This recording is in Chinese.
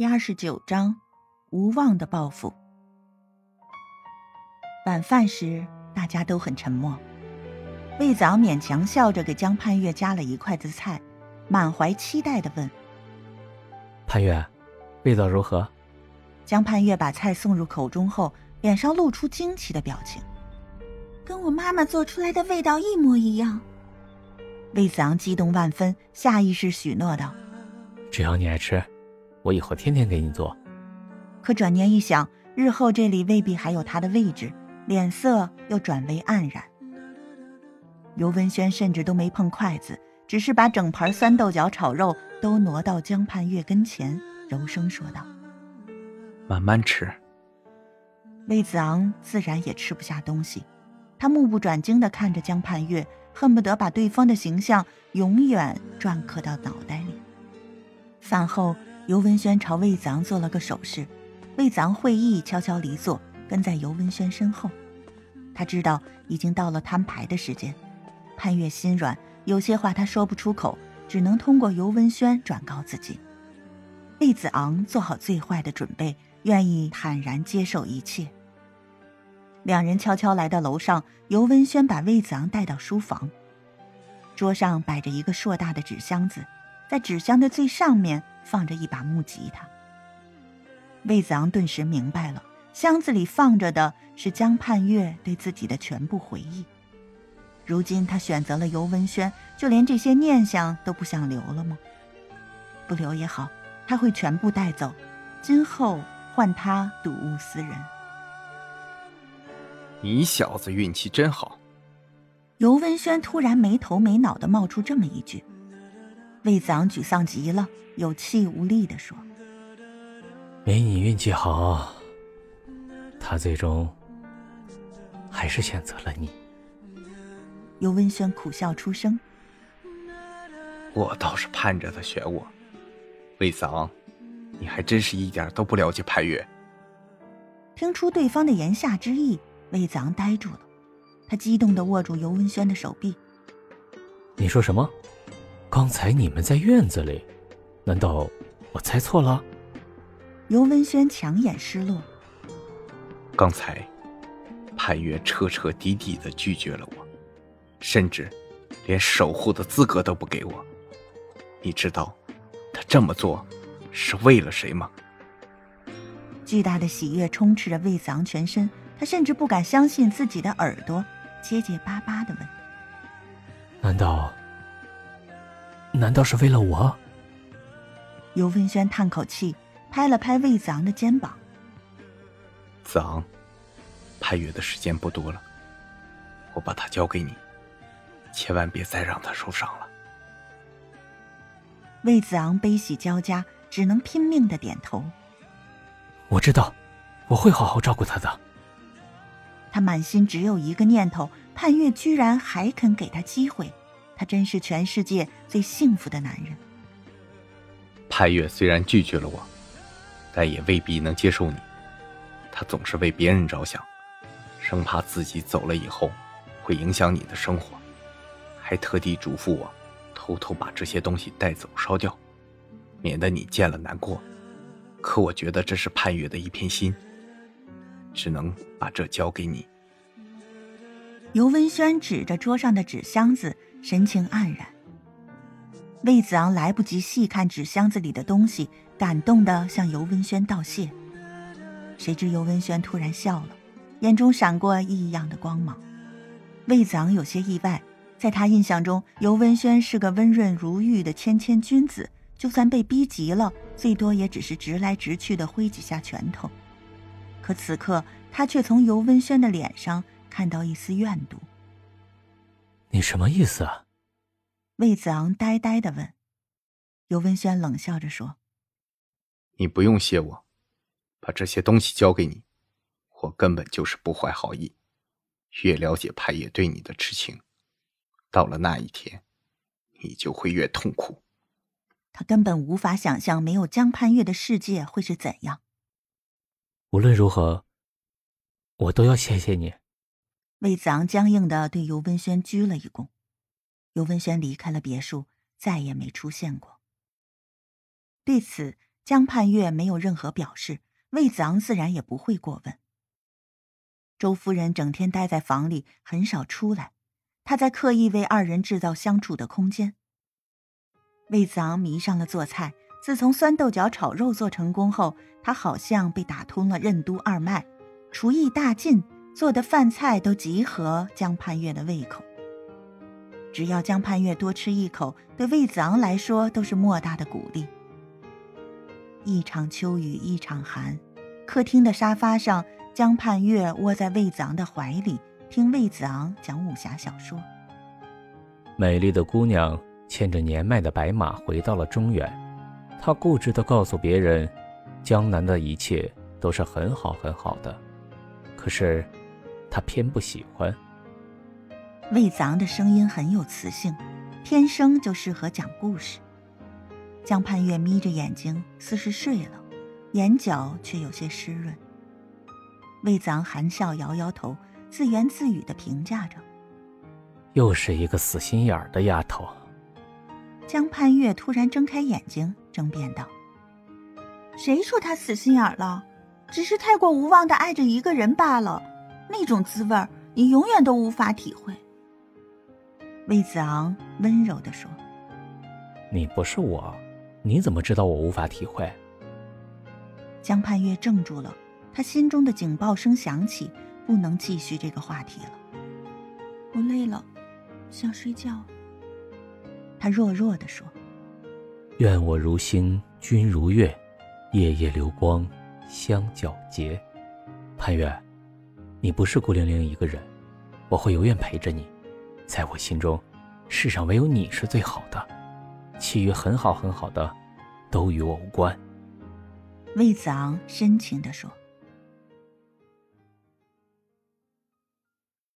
第二十九章，无望的报复。晚饭时，大家都很沉默。魏子昂勉强笑着给江盼月夹了一筷子菜，满怀期待的问：“盼月，味道如何？”江盼月把菜送入口中后，脸上露出惊奇的表情：“跟我妈妈做出来的味道一模一样。”魏子昂激动万分，下意识许诺道：“只要你爱吃。”我以后天天给你做。可转念一想，日后这里未必还有他的位置，脸色又转为黯然。尤文轩甚至都没碰筷子，只是把整盘酸豆角炒肉都挪到江盼月跟前，柔声说道：“慢慢吃。”魏子昂自然也吃不下东西，他目不转睛地看着江盼月，恨不得把对方的形象永远篆刻到脑袋里。饭后。尤文轩朝魏子昂做了个手势，魏子昂会意，悄悄离座，跟在尤文轩身后。他知道已经到了摊牌的时间，潘越心软，有些话他说不出口，只能通过尤文轩转告自己。魏子昂做好最坏的准备，愿意坦然接受一切。两人悄悄来到楼上，尤文轩把魏子昂带到书房，桌上摆着一个硕大的纸箱子。在纸箱的最上面放着一把木吉他。魏子昂顿时明白了，箱子里放着的是江盼月对自己的全部回忆。如今他选择了尤文轩，就连这些念想都不想留了吗？不留也好，他会全部带走，今后换他睹物思人。你小子运气真好。尤文轩突然没头没脑的冒出这么一句。魏子昂沮丧极了，有气无力地说：“没你运气好，他最终还是选择了你。”尤文轩苦笑出声：“我倒是盼着他选我。”魏子昂，你还真是一点都不了解潘越。听出对方的言下之意，魏子昂呆住了，他激动地握住尤文轩的手臂：“你说什么？”刚才你们在院子里，难道我猜错了？尤文轩强眼失落。刚才，潘越彻彻底底的拒绝了我，甚至连守护的资格都不给我。你知道他这么做是为了谁吗？巨大的喜悦充斥着魏子昂全身，他甚至不敢相信自己的耳朵，结结巴巴的问：“难道？”难道是为了我？尤文轩叹口气，拍了拍魏子昂的肩膀。子昂，潘月的时间不多了，我把他交给你，千万别再让他受伤了。魏子昂悲喜交加，只能拼命的点头。我知道，我会好好照顾他的。他满心只有一个念头：盼月居然还肯给他机会。他真是全世界最幸福的男人。潘越虽然拒绝了我，但也未必能接受你。他总是为别人着想，生怕自己走了以后会影响你的生活，还特地嘱咐我偷偷把这些东西带走烧掉，免得你见了难过。可我觉得这是潘越的一片心，只能把这交给你。尤文轩指着桌上的纸箱子。神情黯然，魏子昂来不及细看纸箱子里的东西，感动的向尤文轩道谢。谁知尤文轩突然笑了，眼中闪过异样的光芒。魏子昂有些意外，在他印象中，尤文轩是个温润如玉的谦谦君子，就算被逼急了，最多也只是直来直去的挥几下拳头。可此刻，他却从尤文轩的脸上看到一丝怨毒。你什么意思啊？魏子昂呆呆的问。尤文轩冷笑着说：“你不用谢我，把这些东西交给你，我根本就是不怀好意。越了解潘野对你的痴情，到了那一天，你就会越痛苦。”他根本无法想象没有江盼月的世界会是怎样。无论如何，我都要谢谢你。魏子昂僵硬的对尤文轩鞠了一躬，尤文轩离开了别墅，再也没出现过。对此，江盼月没有任何表示，魏子昂自然也不会过问。周夫人整天待在房里，很少出来，她在刻意为二人制造相处的空间。魏子昂迷上了做菜，自从酸豆角炒肉做成功后，他好像被打通了任督二脉，厨艺大进，做的饭菜都极合江盼月的胃口。只要江盼月多吃一口，对魏子昂来说都是莫大的鼓励。一场秋雨一场寒，客厅的沙发上，江盼月窝在魏子昂的怀里，听魏子昂讲武侠小说。美丽的姑娘牵着年迈的白马回到了中原，她固执地告诉别人，江南的一切都是很好很好的，可是，她偏不喜欢。魏子昂的声音很有磁性，天生就适合讲故事。江盼月眯着眼睛，似是睡了，眼角却有些湿润。魏子昂含笑摇摇头，自言自语的评价着：“又是一个死心眼儿的丫头。”江盼月突然睁开眼睛，争辩道：“谁说她死心眼儿了？只是太过无望的爱着一个人罢了，那种滋味儿，你永远都无法体会。”魏子昂温柔地说：“你不是我，你怎么知道我无法体会？”江盼月怔住了，他心中的警报声响起，不能继续这个话题了。我累了，想睡觉。他弱弱地说：“愿我如星，君如月，夜夜流光相皎洁。”盼月，你不是孤零零一个人，我会永远陪着你。在我心中，世上唯有你是最好的，其余很好很好的，都与我无关。”魏子昂深情地说。